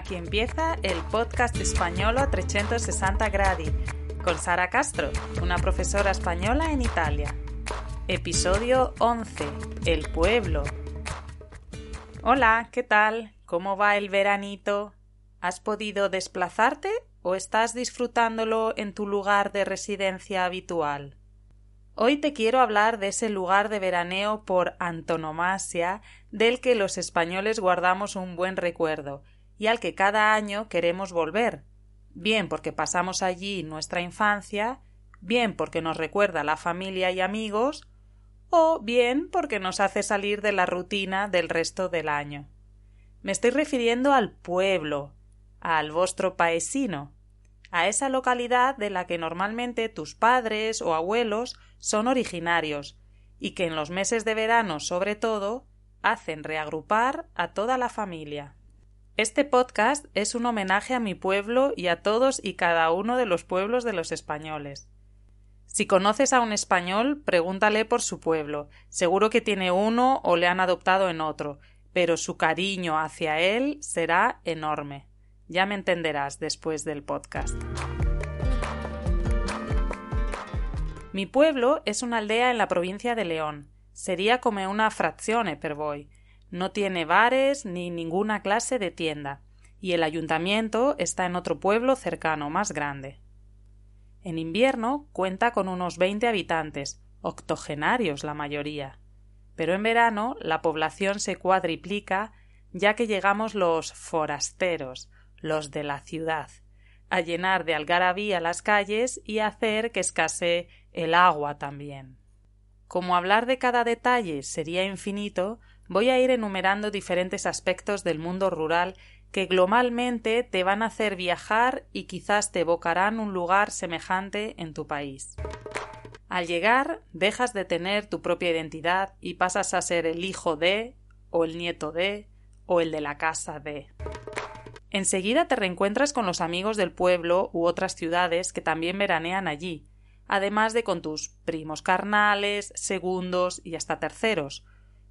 Aquí empieza el podcast español a 360 gradi con Sara Castro, una profesora española en Italia. Episodio 11. El pueblo. Hola, ¿qué tal? ¿Cómo va el veranito? ¿Has podido desplazarte o estás disfrutándolo en tu lugar de residencia habitual? Hoy te quiero hablar de ese lugar de veraneo por antonomasia del que los españoles guardamos un buen recuerdo y al que cada año queremos volver, bien porque pasamos allí nuestra infancia, bien porque nos recuerda la familia y amigos, o bien porque nos hace salir de la rutina del resto del año. Me estoy refiriendo al pueblo, al vostro paesino, a esa localidad de la que normalmente tus padres o abuelos son originarios, y que en los meses de verano sobre todo hacen reagrupar a toda la familia. Este podcast es un homenaje a mi pueblo y a todos y cada uno de los pueblos de los españoles. Si conoces a un español, pregúntale por su pueblo. Seguro que tiene uno o le han adoptado en otro, pero su cariño hacia él será enorme. Ya me entenderás después del podcast. Mi pueblo es una aldea en la provincia de León. Sería como una frazione per no tiene bares ni ninguna clase de tienda, y el ayuntamiento está en otro pueblo cercano más grande. En invierno cuenta con unos veinte habitantes, octogenarios la mayoría. Pero en verano la población se cuadriplica ya que llegamos los forasteros, los de la ciudad, a llenar de algarabía las calles y hacer que escasee el agua también. Como hablar de cada detalle sería infinito, voy a ir enumerando diferentes aspectos del mundo rural que globalmente te van a hacer viajar y quizás te evocarán un lugar semejante en tu país. Al llegar, dejas de tener tu propia identidad y pasas a ser el hijo de, o el nieto de, o el de la casa de. Enseguida te reencuentras con los amigos del pueblo u otras ciudades que también veranean allí, además de con tus primos carnales, segundos y hasta terceros,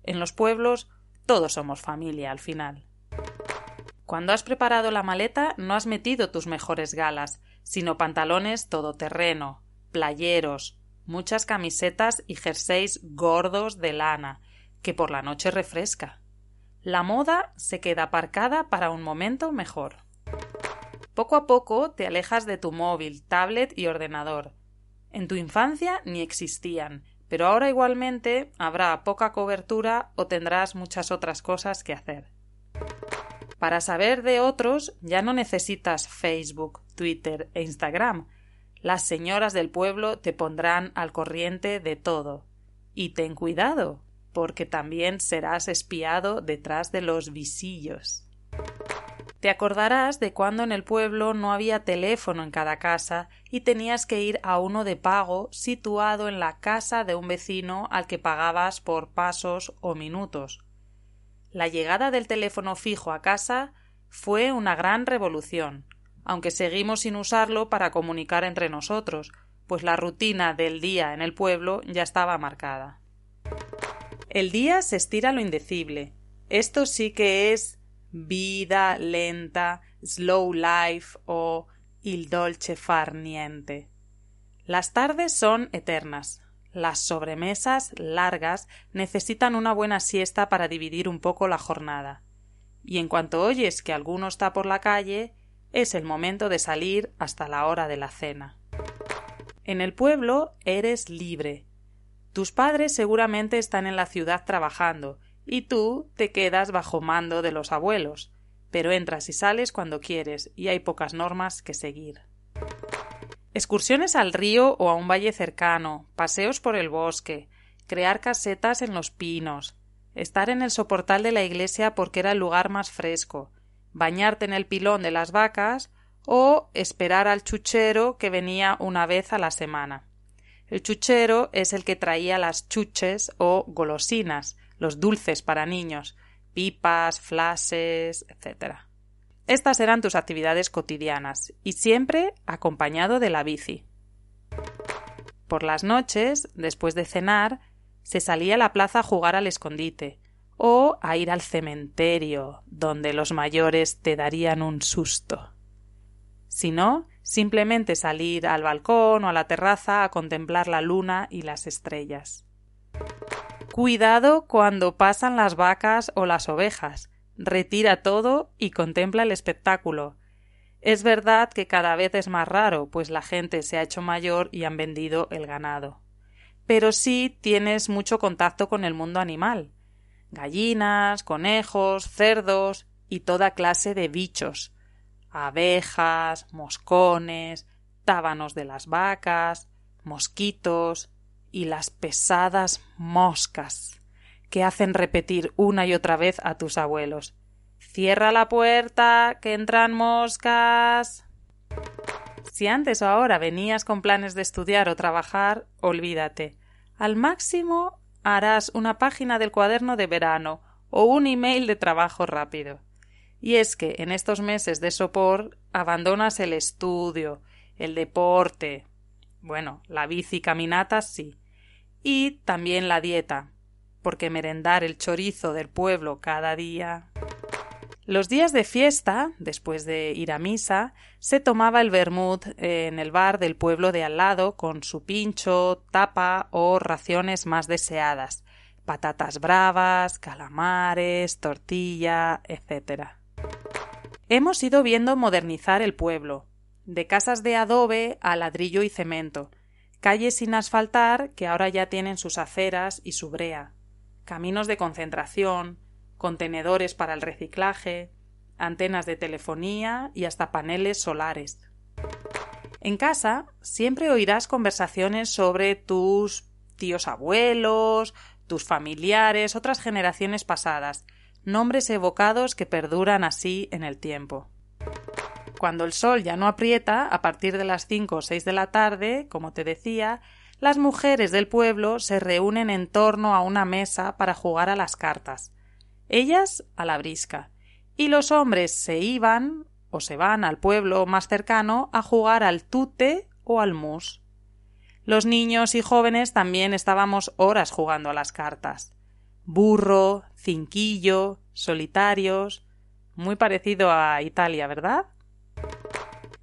en los pueblos todos somos familia al final. Cuando has preparado la maleta no has metido tus mejores galas, sino pantalones todoterreno, playeros, muchas camisetas y jerseys gordos de lana, que por la noche refresca. La moda se queda aparcada para un momento mejor. Poco a poco te alejas de tu móvil, tablet y ordenador. En tu infancia ni existían, pero ahora igualmente habrá poca cobertura o tendrás muchas otras cosas que hacer. Para saber de otros ya no necesitas Facebook, Twitter e Instagram. Las señoras del pueblo te pondrán al corriente de todo. Y ten cuidado, porque también serás espiado detrás de los visillos. Te acordarás de cuando en el pueblo no había teléfono en cada casa y tenías que ir a uno de pago situado en la casa de un vecino al que pagabas por pasos o minutos. La llegada del teléfono fijo a casa fue una gran revolución, aunque seguimos sin usarlo para comunicar entre nosotros, pues la rutina del día en el pueblo ya estaba marcada. El día se estira lo indecible. Esto sí que es vida lenta, slow life o il dolce far niente. Las tardes son eternas. Las sobremesas largas necesitan una buena siesta para dividir un poco la jornada. Y en cuanto oyes que alguno está por la calle, es el momento de salir hasta la hora de la cena. En el pueblo eres libre. Tus padres seguramente están en la ciudad trabajando y tú te quedas bajo mando de los abuelos, pero entras y sales cuando quieres y hay pocas normas que seguir. Excursiones al río o a un valle cercano, paseos por el bosque, crear casetas en los pinos, estar en el soportal de la iglesia porque era el lugar más fresco, bañarte en el pilón de las vacas o esperar al chuchero que venía una vez a la semana. El chuchero es el que traía las chuches o golosinas, los dulces para niños, pipas, flashes, etc. Estas eran tus actividades cotidianas y siempre acompañado de la bici. Por las noches, después de cenar, se salía a la plaza a jugar al escondite o a ir al cementerio, donde los mayores te darían un susto. Si no, simplemente salir al balcón o a la terraza a contemplar la luna y las estrellas. Cuidado cuando pasan las vacas o las ovejas. Retira todo y contempla el espectáculo. Es verdad que cada vez es más raro, pues la gente se ha hecho mayor y han vendido el ganado. Pero sí tienes mucho contacto con el mundo animal. Gallinas, conejos, cerdos y toda clase de bichos. Abejas, moscones, tábanos de las vacas, mosquitos, y las pesadas moscas que hacen repetir una y otra vez a tus abuelos. Cierra la puerta, que entran moscas. Si antes o ahora venías con planes de estudiar o trabajar, olvídate. Al máximo harás una página del cuaderno de verano o un email de trabajo rápido. Y es que en estos meses de sopor abandonas el estudio, el deporte, bueno, la bici caminata sí. Y también la dieta, porque merendar el chorizo del pueblo cada día. Los días de fiesta, después de ir a misa, se tomaba el vermut en el bar del pueblo de al lado con su pincho, tapa o raciones más deseadas, patatas bravas, calamares, tortilla, etc. Hemos ido viendo modernizar el pueblo, de casas de adobe a ladrillo y cemento, calles sin asfaltar que ahora ya tienen sus aceras y su brea, caminos de concentración, contenedores para el reciclaje, antenas de telefonía y hasta paneles solares. En casa siempre oirás conversaciones sobre tus tíos abuelos, tus familiares, otras generaciones pasadas, nombres evocados que perduran así en el tiempo. Cuando el sol ya no aprieta, a partir de las cinco o seis de la tarde, como te decía, las mujeres del pueblo se reúnen en torno a una mesa para jugar a las cartas. Ellas a la brisca. Y los hombres se iban o se van al pueblo más cercano a jugar al tute o al mus. Los niños y jóvenes también estábamos horas jugando a las cartas. Burro, cinquillo, solitarios. Muy parecido a Italia, ¿verdad?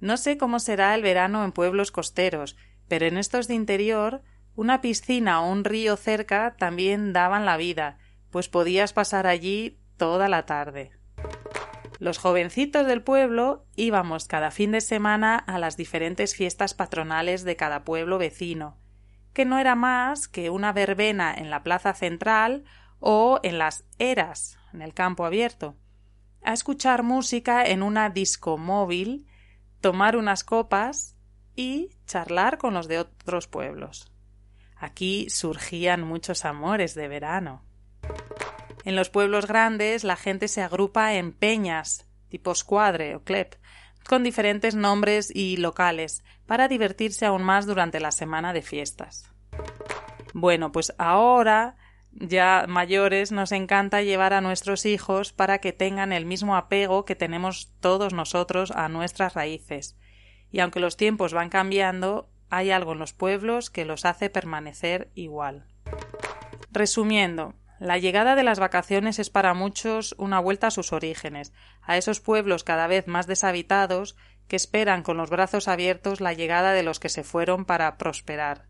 No sé cómo será el verano en pueblos costeros, pero en estos de interior una piscina o un río cerca también daban la vida, pues podías pasar allí toda la tarde. Los jovencitos del pueblo íbamos cada fin de semana a las diferentes fiestas patronales de cada pueblo vecino, que no era más que una verbena en la plaza central o en las eras, en el campo abierto, a escuchar música en una disco móvil, tomar unas copas y charlar con los de otros pueblos. Aquí surgían muchos amores de verano. En los pueblos grandes la gente se agrupa en peñas, tipo squadre o clep, con diferentes nombres y locales, para divertirse aún más durante la semana de fiestas. Bueno, pues ahora ya mayores nos encanta llevar a nuestros hijos para que tengan el mismo apego que tenemos todos nosotros a nuestras raíces. Y aunque los tiempos van cambiando, hay algo en los pueblos que los hace permanecer igual. Resumiendo, la llegada de las vacaciones es para muchos una vuelta a sus orígenes, a esos pueblos cada vez más deshabitados que esperan con los brazos abiertos la llegada de los que se fueron para prosperar.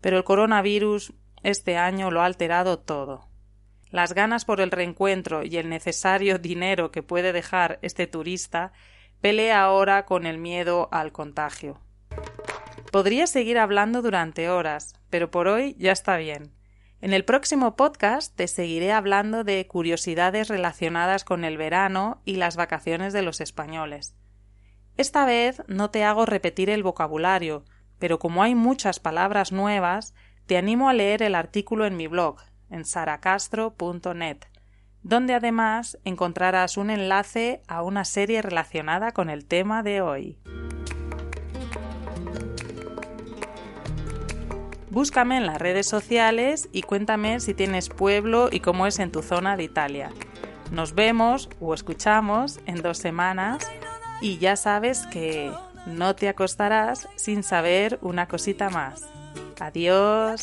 Pero el coronavirus este año lo ha alterado todo. Las ganas por el reencuentro y el necesario dinero que puede dejar este turista pelea ahora con el miedo al contagio. Podría seguir hablando durante horas, pero por hoy ya está bien. En el próximo podcast te seguiré hablando de curiosidades relacionadas con el verano y las vacaciones de los españoles. Esta vez no te hago repetir el vocabulario, pero como hay muchas palabras nuevas, te animo a leer el artículo en mi blog, en saracastro.net, donde además encontrarás un enlace a una serie relacionada con el tema de hoy. Búscame en las redes sociales y cuéntame si tienes pueblo y cómo es en tu zona de Italia. Nos vemos o escuchamos en dos semanas y ya sabes que no te acostarás sin saber una cosita más. Adiós.